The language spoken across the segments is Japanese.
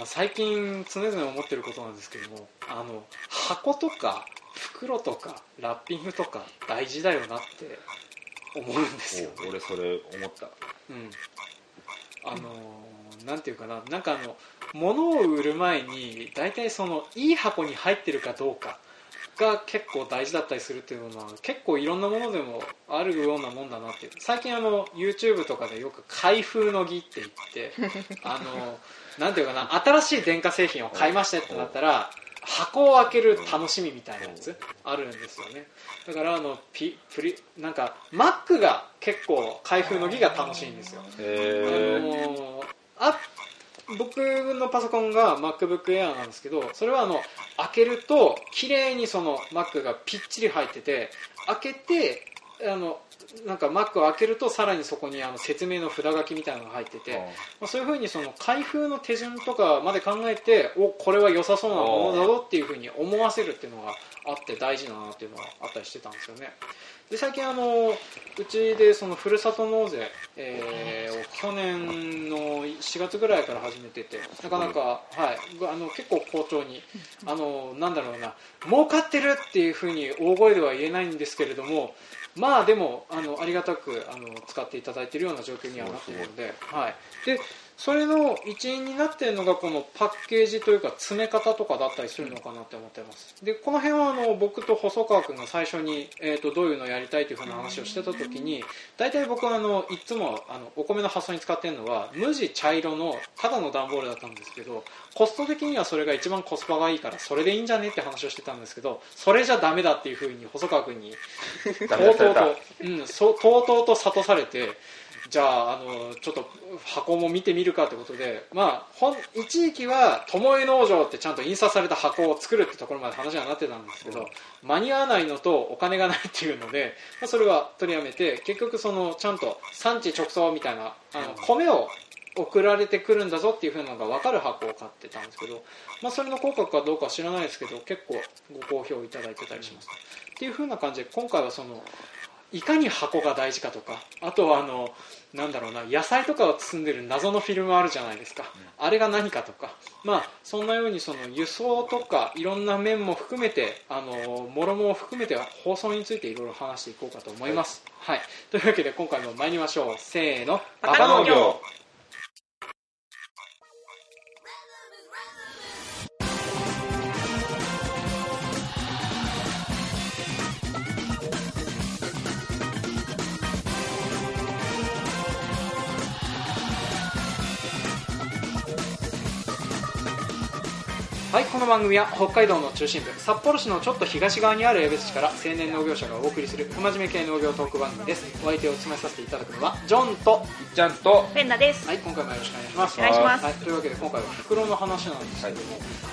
まあ、最近常々思ってることなんですけどもあの箱とか袋とかラッピングとか大事だよなって思うんですよ、ね、お俺それ思った。うん。あのーなんていうかななんかあの物を売る前に大体そのいい箱に入ってるかどうかが結構大事だったりするっていうのは結構いろんなものでもあるようなもんだなっていう。最近あの YouTube とかでよく開封の儀って言って あのなんていうかな新しい電化製品を買いましたってなったら箱を開ける楽しみみたいなやつあるんですよね。だからあのピプリなんか Mac が結構開封の儀が楽しいんですよ。あへえのあ僕のパソコンが MacBook Air なんですけどそれはあの開けると綺麗にその Mac がぴっちり入ってて開けてあのなんか Mac を開けるとさらにそこにあの説明の札書きみたいなのが入ってて、まあ、そういうふうにその開封の手順とかまで考えておこれは良さそうなものだぞっていうふうに思わせるっていうのがあって大事だなっていうのがあったりしてたんですよね。で最近あのうちでそのふるさと納税、えーを去年の4月ぐらいから始めててなかなか、はい、あの結構好調にあのなんだろうな儲かってるっていうふうに大声では言えないんですけれどもまあでもあのありがたくあの使っていただいているような状況にはなっているので,、はい、でそれの一因になっているのがこのパッケージというか詰め方とかだったりするのかなって思ってます。でこの辺はあの僕と細川君が最初に、えー、とどういうのをやりたいというふうな話をしてた時に大体僕はあのいつもあのお米の発送に使ってるのは無地茶色のただの段ボールだったんですけどコスト的にはそれが一番コスパがいいからそれでいいんじゃねって話をしてたんですけどそれじゃダメだっていうふうに細川君にとうとうと、うん、とうとうと諭されてじゃああのちょっと箱も見てみるかってことで、まあ、ほん一時期は巴農場ってちゃんと印刷された箱を作るってところまで話はなってたんですけど、間に合わないのとお金がないっていうので、まあ、それは取りやめて結局そのちゃんと産地直送みたいなあの米を送られてくるんだぞっていう風なのが分かる箱を買ってたんですけど、まあ、それの効果かどうかは知らないですけど結構ご好評いただいてたりします、っていう風な感じで今回はそのいかに箱が大事かとかあとはあのなんだろうな野菜とかを包んでる謎のフィルムあるじゃないですか、あれが何かとか。まあそんなようにその輸送とかいろんな面も含めてあのもろもろ含めて放送についていろいろ話していこうかと思います、はい。というわけで今回も参りましょう。せーの。バカ農業はいこの番組は北海道の中心部札幌市のちょっと東側にある江別市から青年農業者がお送りする不真面目系農業トーク番組です。お相手を務めさせていただくのはジョンといっちゃんとペンナです。はい今回もよろしくお願いします。お願いします。はい、というわけで今回は袋の話なんですけども、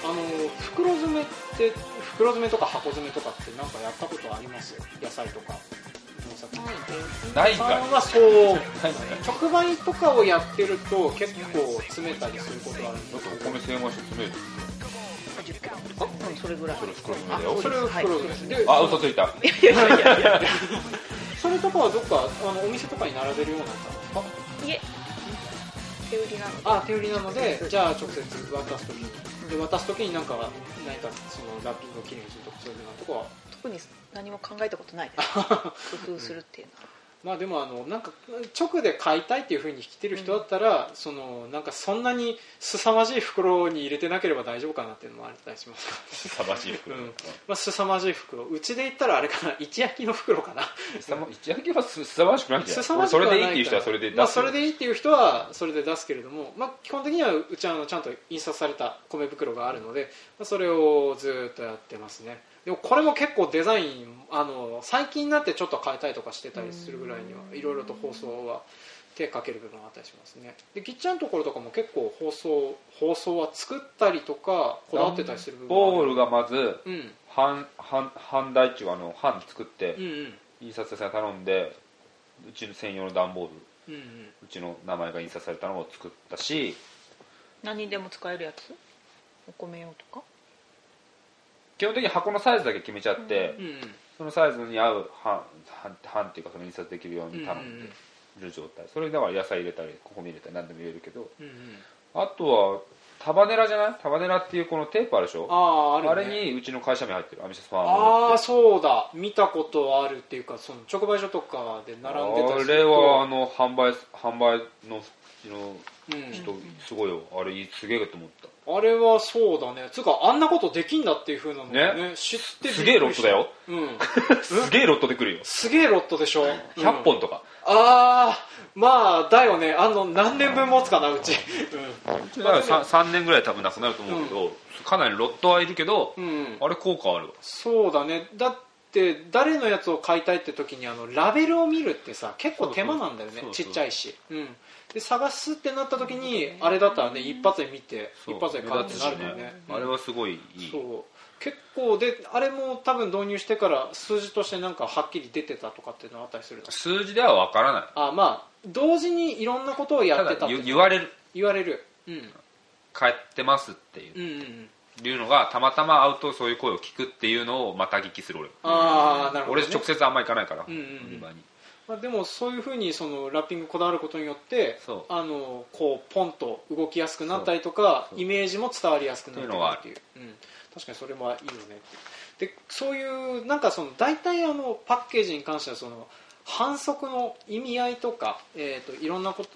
あの袋詰めって袋詰めとか箱詰めとかって何かやったことあります？野菜とか。農作物ないんかはそう直売とかをやってると結構詰めたりすることあるんだですってお米精米して詰めるあ、うん、それぐらい。それ袋詰めだよそれを袋詰めであ嘘ついたいやいやいやいや。それとかはどっかあのお店とかに並べるようになったんですか？いえ。手売りなので。あ手売りなのでじゃあ直接渡す時にで渡す時になんか何かそのラッピングをきれいにするとかそういうのとかは？特に何も考えたことないです。工夫するっていうのは。まあでもあのなんか直で買いたいっていうふうに来てる人だったら、そのなんかそんなに凄まじい袋に入れてなければ大丈夫かなっていうのもあったりします。凄まじい袋。うん。まあ凄まじい袋。うちで言ったらあれかな。一焼きの袋かな。一焼きはす凄まじくないんじゃない？凄まじくはそれでいいっていう人はそれで出す。まあ、それでいいっていう人はそれで出すけれども、まあ、基本的にはうちはあのちゃんと印刷された米袋があるので、まあ、それをずっとやってますねでもこれも結構デザインあの最近になってちょっと変えたりとかしてたりするぐらいにはいろいろと放送は手かける部分があったりしますね。でぎっちゃんのところとかも結構放送放送は作ったりとかこだわってたりする部分ボールががまずうん半半半台っていうあの半作ってうんうん。印刷屋さんに頼んでうちの専用の段ボールうんうん。うちの名前が印刷されたのを作ったし何にでも使えるやつ？お米用とか？基本的に箱のサイズだけ決めちゃって、うんうん。そのサイズに合う半半半っていうかその印刷できるように頼んでる状態。それだから野菜入れたりここに入れたり何でも入れるけど。うんうん。あとはタバネラじゃない？タバネラっていうこのテープあるでしょ？ああね。あれにうちの会社名入ってるアミシャスファーム。ああそうだ。見たことあるっていうかその直売所とかで並んでたりあすると。れはあの販売販売ののうん。人すごいよ。あれすげえと思ったあれはそうだね。つうかあんなことできんだっていうふうなのね。ね。知ってすげえロットだよ。うん。すげえロットで来るよ。すげえロットでしょ、100本とか、ああまあだよね。あの何年分持つかなうち。だから 3, 3年ぐらい多分なくなると思うけど、かなりロットはいるけど、うん、うん、あれ効果あるわ。そうだね。だって誰のやつを買いたいって時にあのラベルを見るってさ結構手間なんだよね。ちっちゃいし、うん、で探すってなった時にあれだったらね一発で見て一発で買うってなる目立つしもんね。うんあれはすごいいい。そう。結構であれも多分導入してから数字としてなんかはっきり出てたとかっていうのあったりするの？数字では分からない。あまあ同時にいろんなことをやたってた言われる。言われる。うん。帰ってますっていう,、うんうんうん。いうのがたまたま会うとそういう声を聞くっていうのをまた聞きする俺ああなるほど、ね、俺直接あんま行かないから、うんうんうん売り場にまあ、でもそういうふうにそのラッピングこだわることによってそう。あのこうポンと動きやすくなったりとかイメージも伝わりやすくなるっていうう、うん、確かにそれもいいよねでそういうなんかその大体あのパッケージに関してはその反則の意味合いとか、えー、といろんなこと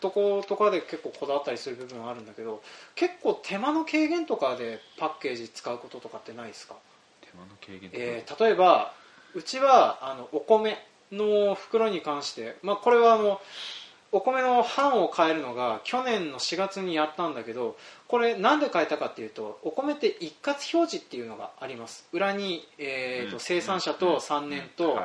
とことかで結構こだわったりする部分はあるんだけど結構手間の軽減とかでパッケージ使うこととかってないですか？手間の軽減と？かえー例えばうちはあのお米の袋に関して、まあ、これはあのお米の版を変えるのが去年の4月にやったんだけどこれなんで変えたかっていうとお米って一括表示っていうのがあります。裏に、えーとうん生産者と3年と、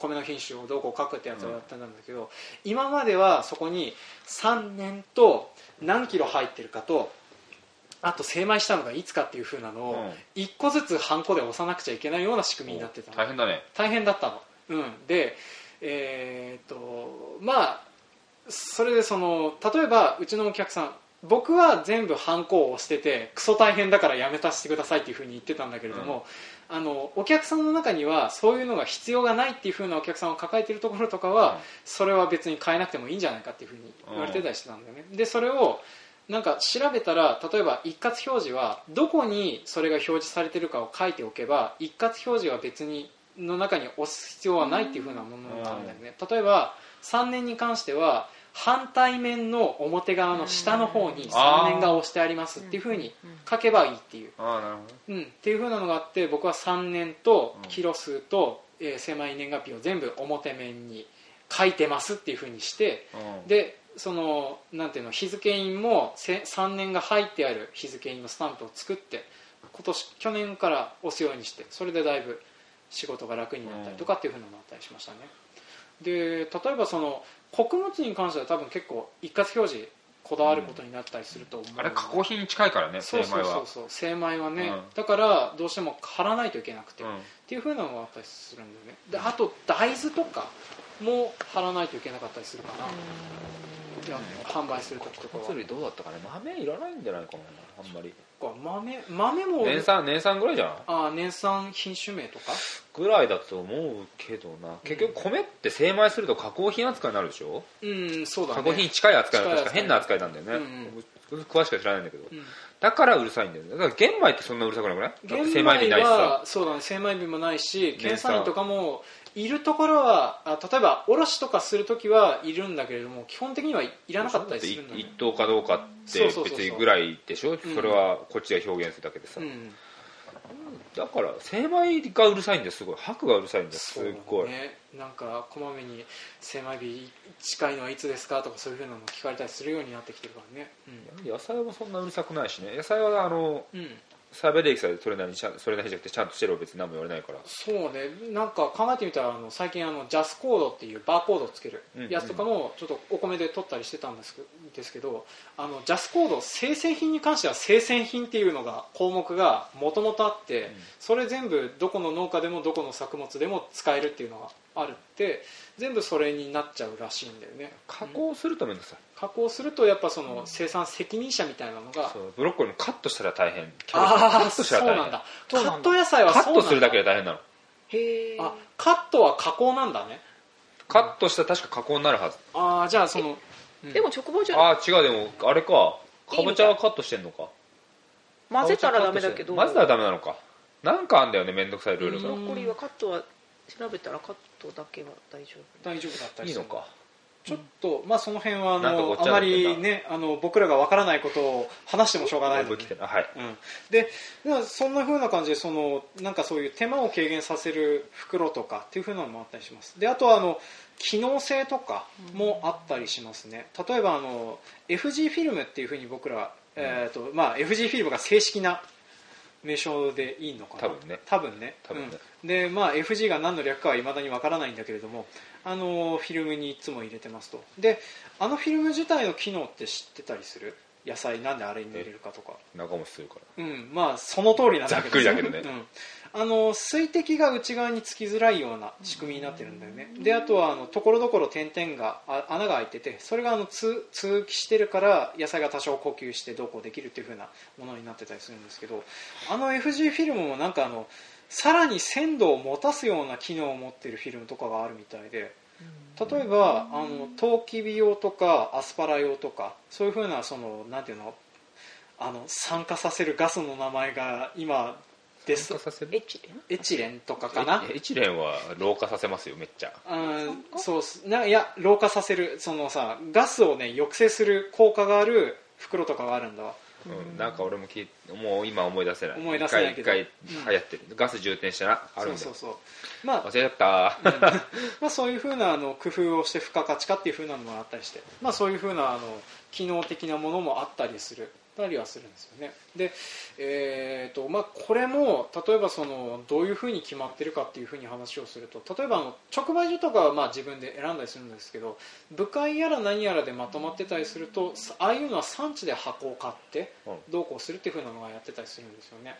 米の品種をどうこう書くってやつをやったんだけど、今まではそこに3年と何キロ入ってるかとあと精米したのがいつかっていう風なのをうん。一個ずつハンコで押さなくちゃいけないような仕組みになってたの。大変だね。大変だったの、うん、でえーっとまあそれでその例えばうちのお客さん僕は全部ハンコを押しててクソ大変だからやめさせてくださいっていうふうに言ってたんだけれども、あのお客さんの中にはそういうのが必要がないっていうふうなお客さんを抱えているところとかは、うん。それは別に変えなくてもいいんじゃないかっていうふうに言われてたりしてたんだよね、でそれをなんか調べたら例えば一括表示はどこにそれが表示されてるかを書いておけば一括表示は別にの中に押す必要はないっていう風なものがあるんだよね、例えば3年に関しては反対面の表側の下の方に3年が押してありますっていう風に書けばいいっていう、うん、っていう風なのがあって僕は3年とキロ数と、えー狭い年月日を全部表面に書いてますっていう風にしてうん。でそのなんていうの日付印もせ3年が入ってある日付印のスタンプを作って今年去年から押すようにしてそれでだいぶ仕事が楽になったりとかっていうふうなのもあったりしましたね。で例えばその穀物に関しては多分結構一括表示こだわることになったりすると思う、あれ加工品に近いからねそう精米は。そうそうそう精米はね、うん。だからどうしても貼らないといけなくて、うん。っていうふうなのがあったりするんだよね。であと大豆とかも貼らないといけなかったりするかな、いや販売する時とかは。どうだったかね。豆いらないんじゃないかなあんまり。豆豆も。年産年産ぐらいじゃない？あ年産品種名とか？ぐらいだと思うけどな。結局米って精米すると加工品扱いになるでしょ？うんそうだね。加工品に近い扱い確か変な扱いなんだよね、うん詳しくは知らないんだけど、うん。だからうるさいんだよね。だから玄米ってそんなうるさくなくない？だって玄精米日ないしさ。はそうだね。精米日もないし年産。とかもいるところはあ例えば卸とかするときはいるんだけれども基本的にはいらなかったりするんだ一ね等かどうかって別にぐらいでしょ？それはこっちが表現するだけでさ、うん。だから精米がうるさいんです。すごい。白がうるさいんです。すごい、ね。なんかこまめに精米日近いのはいつですか？とかそういうふうなの聞かれたりするようになってきてるからね。野菜もそんなうるさくないしね。野菜はあのうん、うんサさえそれなりにちゃんそれなりじゃなくてちゃんとしてれば別に何も言われないから。そうね。なんか考えてみたらあの最近あのジャスコードっていうバーコードをつける。やつとかもちょっとお米で取ったりしてたんですけですけどあのジャスコード生鮮品に関しては生鮮品っていうのが項目がもともとあって、それ全部どこの農家でもどこの作物でも使えるっていうのがあるって全部それになっちゃうらしいんだよね。加工すると面倒くさい。加工するとやっぱその生産責任者みたいなのが、そうブロッコリーもカットしたら大変。カットしたら大変。そうなんだ。カそうなんだット野菜はカそうなんだ。ットするだけで大変なの。へえあカットは加工なんだね。カットしたら確か加工になるはず。ああじゃあそのうん。でも直売所ああ違うでもあれか。かぼちゃはカットしてんのか。混ぜたらダメだけど。混ぜたらダメなのか。なんかあんだよねめんどくさいルールがブロッコリーはカットは調べたらカットだけは大丈夫。大丈夫だったりする。いいのか。ちょっと、まあその辺はあなんかごっちゃのあまになってんなりねあの僕らがわからないことを話してもしょうがないので。来 はい。うん、でまあそんな風な感じでそのなんかそういう手間を軽減させる袋とかっていう風なのもあったりします。であとはあの機能性とかもあったりしますね。例えばあの FG フィルムっていう風に僕ら、えーとまあ、FG フィルムが正式な名称でいいのかな？多分ね。多分ね。ね。うん。でまあ FG が何の略かはいまだにわからないんだけれどもあのフィルムにいつも入れてますと。であのフィルム自体の機能って知ってたりする？野菜なんであれに入れるかとか。長持ちするから。うん、まあその通りなんだけどざっくりだけどね。うん、あの水滴が内側につきづらいような仕組みになってるんだよね。であとはあのところどころ点々があ穴が開いててそれがあの通通気してるから野菜が多少呼吸してどうこうできるっていう風なものになってたりするんですけどあの FG フィルムもなんかあのさらに鮮度を持たすような機能を持っているフィルムとかがあるみたいで例えばあのトウキビ用とかアスパラ用とかそういうふうなそのなんていうのあの酸化させるガスの名前が今でエチレンエチレンとかかな？えエチレンは老化させますよめっちゃ。うんそうっす。ないや老化させる。そのさガスをね抑制する効果がある袋とかがあるんだ。わうん、なんか俺も聞いもう今思い出せない。思い出せないけど。一回流行ってる、ガス充填したなあるんだよ。そうそうそう。まあ忘れちゃった。まあ、そういうふうなあの工夫をして付加価値化っていうふうなのもあったりして、まあ、そういうふうなあの機能的なものもあったりするたりはするんですよね。で、えーとまあ、これも例えばそのどういうふうに決まってるかっていうふうに話をすると例えばあの直売所とかはまあ自分で選んだりするんですけど部会やら何やらでまとまってたりするとああいうのは産地で箱を買ってうん。どうこうするっていうふうなのがやってたりするんですよね。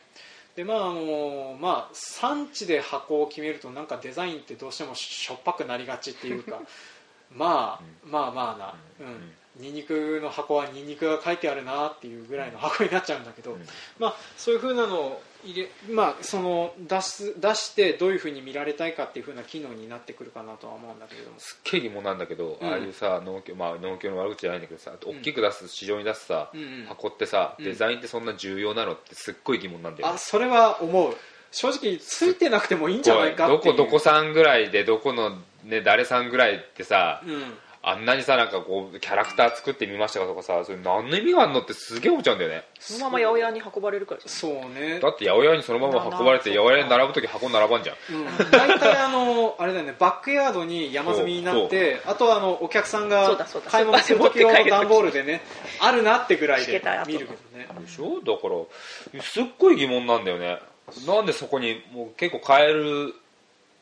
でまああのまあ、産地で箱を決めるとなんかデザインってどうしてもしょっぱくなりがちっていうか まあ、まあまあな、うんニンニクの箱はニンニクが書いてあるなっていうぐらいの箱になっちゃうんだけど、うん。まあ、そういうふうなのを入れ、まあ、その出す出してどういうふうに見られたいかっていうふうな機能になってくるかなとは思うんだけれども。すっげえ疑問なんだけど、うん。ああいうさ農協,、まあ、農協の悪口じゃないんだけどさ大きく出す、市場に出すさ、うんうん。箱ってさうん。デザインってそんな重要なのってすっごい疑問なんだよね。あそれは思う。正直ついてなくてもいいんじゃないかってどこどこさんぐらいでどこの、ね、誰さんぐらいってさ、うんあんなにさなんかこうキャラクター作ってみましたかとかさそれ何の意味があるのってすげえ思っちゃうんだよね。そのまま八百屋に運ばれるからそうね。だって八百屋にそのまま運ばれてな八百屋に並ぶ時箱並ばんじゃん。うん、大体あのあれだよねバックヤードに山積みになってあとはあのお客さんそうがだそうだ。買い物する時用の段ボールでねあるなってぐらいで見るけどね。でしょ？だからすっごい疑問なんだよね。なんでそこにもう結構買える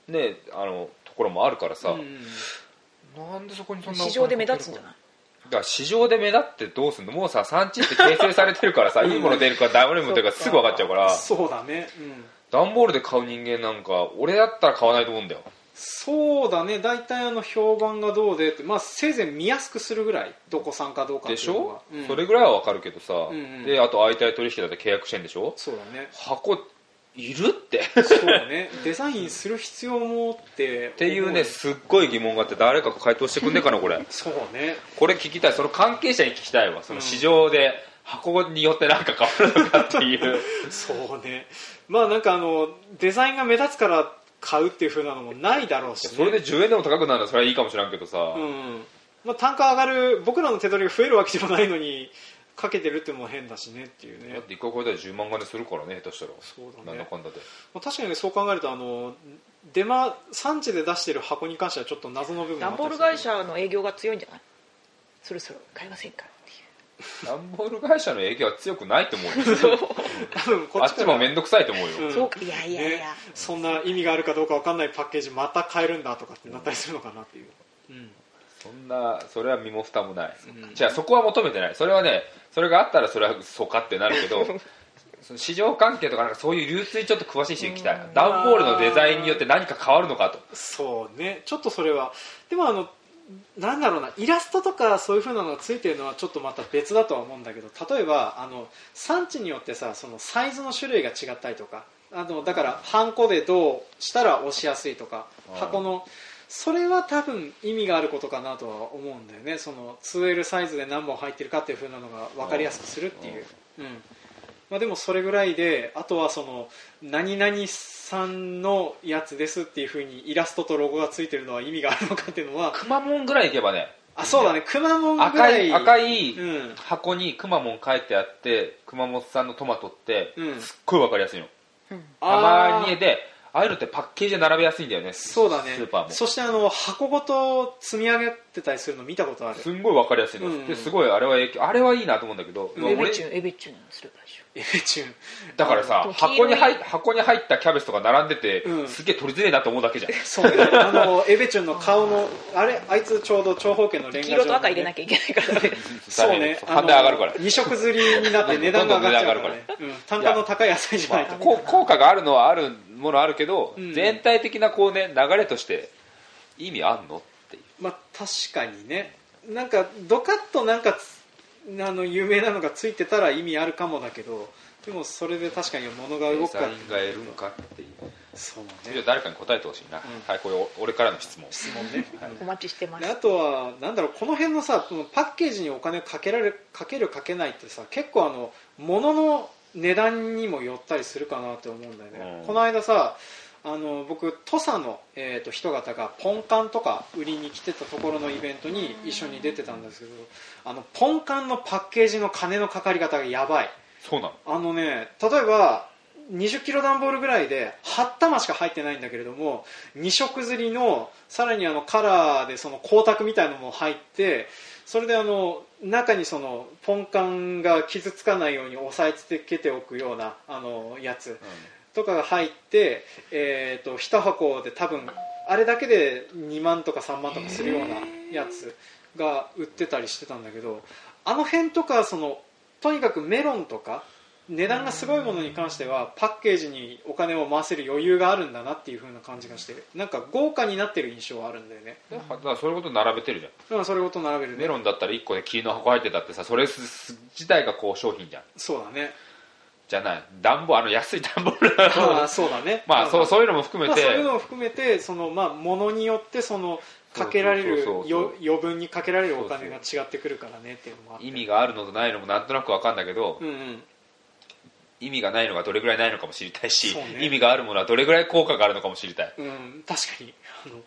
ねあのところもあるからさ、うんなんでそこにそんな市場で目立つんじゃない？だから市場で目立ってどうすんの？もうさ産地って形成されてるからさ いいもの出るかダメもの出るかすぐ分かっちゃうから。そうだね、うん、段ボールで買う人間なんか俺だったら買わないと思うんだよ。そうだね。大体あの評判がどうでって、まあ、せいぜい見やすくするぐらいどこさんかどうかでしょ？いうん。それぐらいは分かるけどさ、んうん。であと相対取引だって契約してんでしょ？そうだね。箱いるって。そうね。デザインする必要もってっていうねすっごい疑問があって誰か回答してくんねえかなこれ。そうね。これ聞きたい。その関係者に聞きたいわその市場で箱によってなんか変わるのかっていう。そうね。まあなんかあのデザインが目立つから買うっていう風なのもないだろうし、ね、それで10円でも高くなるのはそれはいいかもしれんけどさ、うん。まあ、単価上がる僕らの手取りが増えるわけでもないのにかけてるってのも変だしねっていうね。だって1回超えたら10万金するからね下手したら。そうだね。なんだかんだで。まあ確かにそう考えるとあの出間産地で出してる箱に関してはちょっと謎の部分段ボール会社の営業が強いんじゃない？そろそろ買いませんかっていう。段ボール会社の営業は強くないと思うよ。多分こあっちも面倒くさいと思うよ、うん。そうか。いやいやいや、ね、そんな意味があるかどうかわかんないパッケージまた変えるんだとかってなったりするのかなっていう、うんそんなそれは身も蓋もない、うん。じゃあそこは求めてない。それはねそれがあったらそれはそうかってなるけど その市場関係とかなんかそういう流通にちょっと詳しい人に聞きたいうん。段ボールのデザインによって何か変わるのかと。そうね。ちょっとそれは。でもあのなんだろうな。イラストとかそういう風なのがついてるのはちょっとまた別だとは思うんだけど例えばあの産地によってさそのサイズの種類が違ったりとかあのだからハンコでどうしたら押しやすいとかうん。箱のそれは多分意味があることかなとは思うんだよね。その 2L サイズで何本入ってるかっていう風なのが分かりやすくするっていう、うん。まあ、でもそれぐらいであとはその何々さんのやつですっていう風にイラストとロゴがついてるのは意味があるのかっていうのは。くまモンぐらいいけばね。あそうだね。くまモンぐ赤らい。い赤いうん。箱にくまモン書いてあって熊本産のトマトってうん。すっごいわかりやすいの。うん。たまあー。にでああいうのってパッケージで並べやすいんだよね。そうだね。スーパーも。そしてあの箱ごと積み上げてたりするの見たことある。すんごいわかりやすいの、うん。ですごいあれは影響あれはいいなと思うんだけど、うん。俺エベチュンエベチュンすればいいでしょエベチュン。だからさ箱に入っ箱に入ったキャベツとか並んでて、うん。すげえ取りづれえなと思うだけじゃん。そうね。あのエベチュンの顔のあれ？あいつちょうど長方形のレンガ黄色と赤入れなきゃいけないからね。そうね。判断上がるから。2色釣りになって値段が上がっちゃうからね。うん。単価の高い野菜じゃないと効果があるのはあるものあるけど、うん。全体的なこうね流れとして意味あんのっていう。まあ確かにね。なんかドカッとなんかつあの有名なのがついてたら意味あるかもだけどでもそれで確かに物が動デくかザインがいるのかっていう。そうじゃあね誰かに答えてほしいな、ん。はいこれお俺からの質問。質問ね、お待ちしてまですあとはなんだろうこの辺のさパッケージにお金かけられるかけるかけないってさ結構あの物の値段にもよったりするかなって思うんだよね、うん。この間さあの僕土佐の、えー、と人方がポンカンとか売りに来てたところのイベントに一緒に出てたんですけどあのポンカンのパッケージの金のかかり方がやばい。そうなの？あのね例えば20キロ段ボールぐらいで8玉しか入ってないんだけれども2色刷りのさらにあのカラーでその光沢みたいのも入ってそれであの中にそのポンカンが傷つかないように押さえつけておくようなあのやつとかが入って、えー、と1箱で多分あれだけで2万とか3万とかするようなやつが売ってたりしてたんだけどあの辺とかそのとにかくメロンとか値段がすごいものに関してはパッケージにお金を回せる余裕があるんだなっていう風な感じがしてなんか豪華になってる印象はあるんだよね。だからそういうこと並べてるじゃん。だからそれごと並べるね。メロンだったら1個で霧の箱入ってたってさそれ自体がこう商品じゃん。そうだね。じゃない。暖房あの安い暖房ああそうだね。まあそうそういうのも含めまあ、て、そういうのを含めてその、まあ、ものによってそのかけられる余分にかけられるお金が違ってくるからねっていうのもあって。意味があるのとないのもなんとなく分かんだけど、うんうん意味がないのがどれぐらいないのかも知りたいし、ね。意味があるものはどれぐらい効果があるのかも知りたい。うん、確かに。あの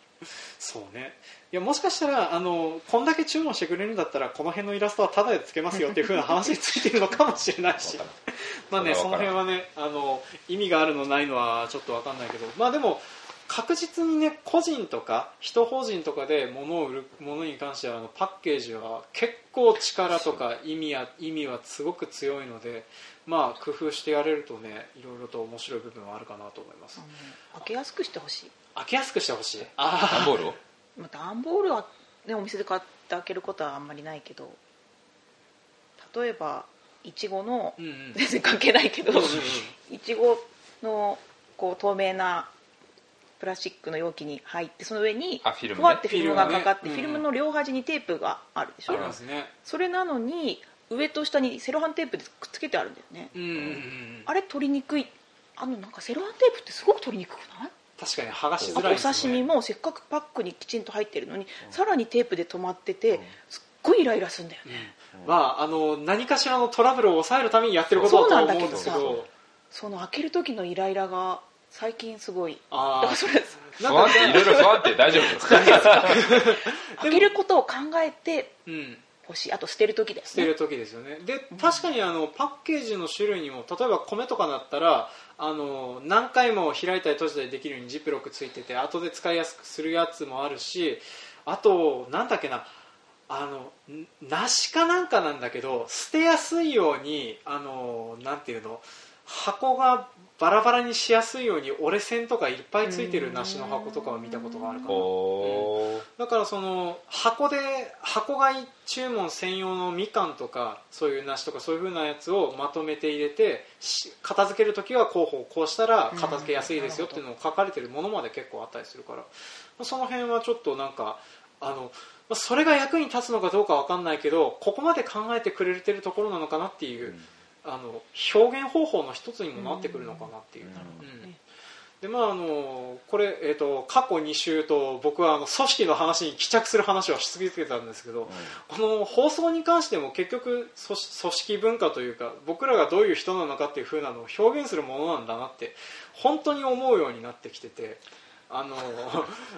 そうね。いやもしかしたらあのこんだけ注文してくれるんだったらこの辺のイラストはタダでつけますよっていう風な話についてるのかもしれないし。まあねその辺はねあの意味があるのないのはちょっと分かんないけど。まあでも確実にね個人とか人法人とかで物を売るものに関してはあのパッケージは結構力とか意味や意味はすごく強いのでまあ工夫してやれるとねいろいろと面白い部分はあるかなと思います。開けやすくしてほしい。開けやすくしてほしい。段あボールを？まあ段ボールは、ね、お店で買って開けることはあんまりないけど例えばいちごのうんうん。全然関係ないけどうんうんいちごのこう透明なプラスチックの容器に入ってその上にあフィルムね。ふわってフィルムがかかってフィルムの両端にテープがあるでしょ？それなのに上と下にセロハンテープでくっつけてあるんだよね。うんうんうんあれ取りにくい。あのなんかセロハンテープってすごく取りにくくない？確かに剥がしづらいですよね刺身もせっかくパックにきちんと入ってるのに、さらにテープで止まってて、うん。すっごいイライラするんだよね、まああの何かしらのトラブルを抑えるためにやってることだと思うんですけそうなんだけどその開ける時のイライラが最近すごい。ああそれ不安定いろいろ不安定大丈夫開けることを考えてうん。ほしい。あと捨てる時だよね。捨てる時ですよね。で確かにあのパッケージの種類にも例えば米とかだったらあの何回も開いたり閉じたりできるようにジップロックついてて後で使いやすくするやつもあるしあとなんだっけな。あのん梨かなんかなんだけど捨てやすいようにあのなんていうの？箱がバラバラにしやすいように折れ線とかいっぱいついてる梨の箱とかは見たことがあるかな。おだからその箱で箱買い注文専用のみかんとかそういう梨とかそういう風なやつをまとめて入れてし片付ける時は候補をこうしたら片付けやすいですよっていうのを書かれてるものまで結構あったりするからまあその辺はちょっとなんかあのまあそれが役に立つのかどうかわかんないけどここまで考えてくれてるところなのかなっていう、あの表現方法の一つにもなってくるのかなっていう、うん。うん。でまああのこれ、えー、と過去2週と僕はあの組織の話に帰着する話をし続けたんですけど、この放送に関しても結局組織組織文化というか僕らがどういう人なのかっていう風なのを表現するものなんだなって本当に思うようになってきててあの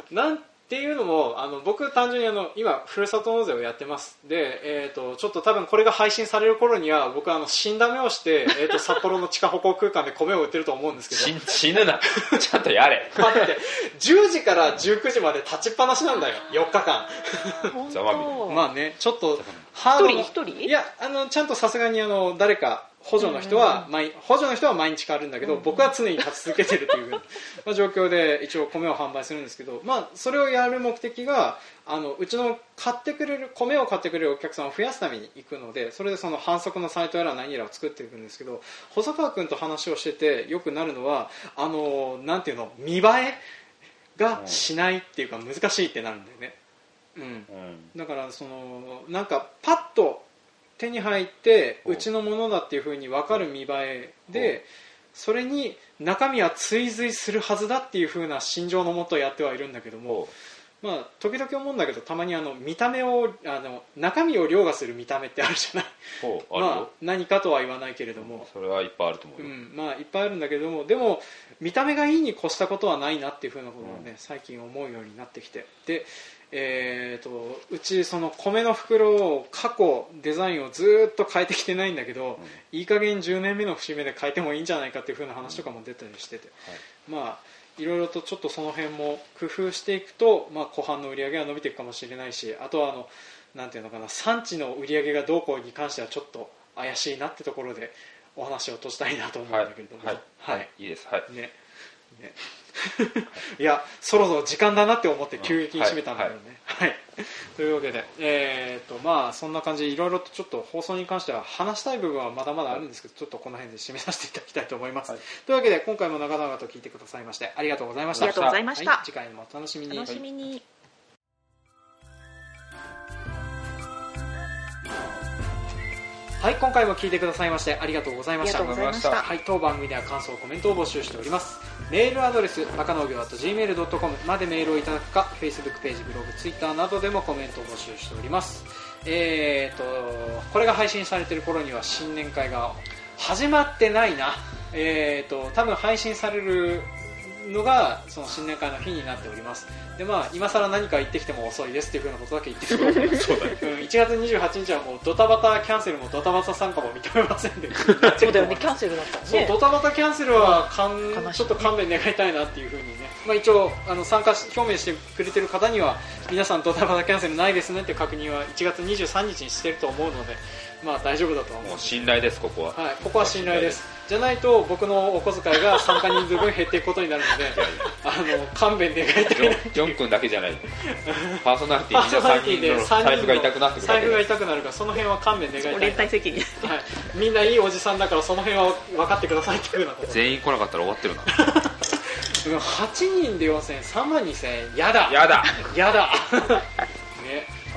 なん っていうのもあの僕単純にあの今ふるさと納税をやってます。で、えー、とちょっと多分これが配信される頃には僕はあの死んだ目をして、えー、と 札幌の地下歩行空間で米を売ってると思うんですけど。死死ぬな。ちゃんとやれ。待って10時から19時まで立ちっぱなしなんだよ。4日間。まみ当。まあねちょっとハードな一人？一人？いやあのちゃんとさすがにあの誰か補助の人は毎補助の人は毎日変わるんだけど、僕は常に立ち続けてるという まあ状況で一応米を販売するんですけど、まあ、それをやる目的があのうちの買ってくれる米を買ってくれるお客さんを増やすために行くのでそれでその反則のサイトやら何やらを作っていくんですけど細川君と話をしててよくなるのはあのなんていうの見栄えがしないっていうか難しいってなるんだよね。うん。うん。だからそのなんかパッと手に入ってうちのものだっていう風に分かる見栄えでそれに中身は追随するはずだっていう風な心情のもとやってはいるんだけども、まあ、時々思うんだけどたまにあの見た目をあの中身を凌駕する見た目ってあるじゃない？まあ、何かとは言わないけれども、それはいっぱいあると思うよ、うんまあ、いっぱいあるんだけどもでも見た目がいいに越したことはないなっていうふうなことをね、最近思うようになってきて。で、えー、とうちその米の袋を過去デザインをずーっと変えてきてないんだけど、いい加減10年目の節目で変えてもいいんじゃないかっていうふうな話とかも出たりしてて、まあいろいろとちょっとその辺も工夫していくと、まあ、後半の売り上げは伸びていくかもしれないしあとはあのなんていうのかな産地の売り上げがどうこうに関してはちょっと怪しいなってところでお話を閉じたいなと思うんだけれども、はい。はい。いいです。はい。ね。ねいやそろそろ時間だなって思って急激に締めたんだけどね、はい。というわけで、えーとまあ、そんな感じでいろいろとちょっと放送に関しては話したい部分はまだまだあるんですけど、ちょっとこの辺で締めさせていただきたいと思います、はい。というわけで今回も長々と聞いてくださいましてありがとうございました。ありがとうございました。はい次回もお楽しみに。楽しみに。はい。今回も聞いてくださいましてありがとうございました。ありがとうございました。はい、当番組では感想コメントを募集しておりますメールアドレス中農業 .gmail.com までメールをいただくか Facebook ページブログ Twitter などでもコメントを募集しております。えーとこれが配信されてる頃には新年会が始まってないな。えーと多分配信されるのがその新年会の日になっております。でまあ今更何か言ってきても遅いですっていうふうなことだけ言っておきます。そうだね。うん1月28日はもうドタバタキャンセルもドタバタ参加も認めませんで。そうだよね。キャンセルだったね。そうドタバタキャンセルはかんね。ちょっと勘弁願いたいなっていうふうにね、まあ、一応あの参加し表明してくれてる方には皆さんドタバタキャンセルないですねっていう確認は1月23日にしてると思うのでまあ大丈夫だとは思う。もう信頼ですここは。はい、ここは信頼です。じゃないと僕のお小遣いが参加人数分減っていくことになるのであの勘弁願いたい。なジョンジョン君だけじゃない。パーソナリティみんな3ソナリティで人の3財布が痛くなってくるだ財布が痛くなるからその辺は勘弁願いたい。連帯責任。はい、みんないいおじさんだからその辺は分かってくださいっていうな全員来なかったら終わってるな。うん8人で4000円3万2000円。やだ。やだ。やだ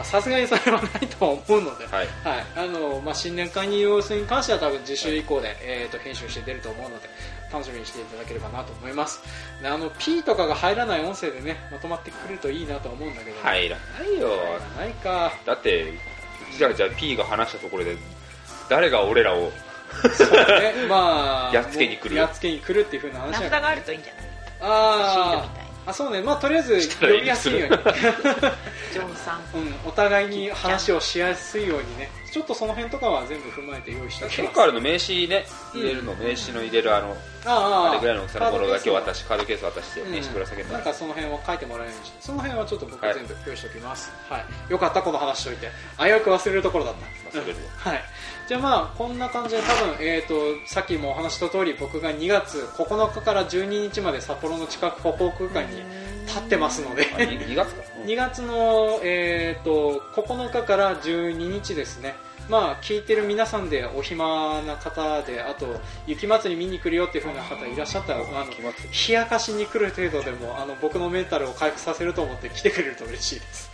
さすがにそれはないとは思うので、はい。はい。あのまあ、新年会に様子に関しては多分次週以降で、えー、と編集して出ると思うので楽しみにしていただければなと思います。であの P とかが入らない音声でねまとまってくれるといいなと思うんだけど、入らないよ。ないか。だってうちらがじゃあ P が話したところで誰が俺らをそうね。まあやっつけに来る。やっつけに来るっていう風な話名札があるといいんじゃない？シールあみたいにああそうね。まあとりあえず呼らいいびやすいように。うん、お互いに話をしやすいようにね。ちょっとその辺とかは全部踏まえて用意しておきます。結構あるの名刺ね。入れるの、名刺の入れるあのああれぐらいの大きさのものだけ渡しカードケース渡して名刺ぶら下げるのうんなんかその辺を書いてもらえるようにしてその辺はちょっと僕はい全部用意しておきます、はい。よかったこの話しといて。危うく忘れるところだった。忘れるわ。はいじゃあまあこんな感じで多分、えー、とさっきもお話しした通り僕が2月9日から12日まで札幌の近く歩行空間に立ってますので。あ 2, 2月か、2月の、えー、と9日から12日ですね、まあ、聞いてる皆さんでお暇な方であと雪まつり見に来るよっていう風な方いらっしゃったらあの冷やかしに来る程度でもあの僕のメンタルを回復させると思って来てくれると嬉しいです、はい、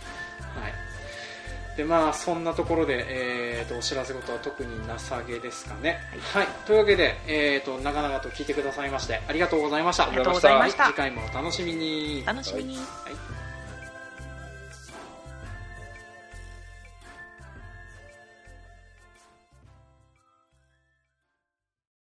でまあそんなところで、えー、とお知らせことは特になさげですかね。はい、というわけで、えー、と長々と聞いてくださいましてありがとうございました。ありがとうございました。はい次回もお楽しみに。楽しみに、はい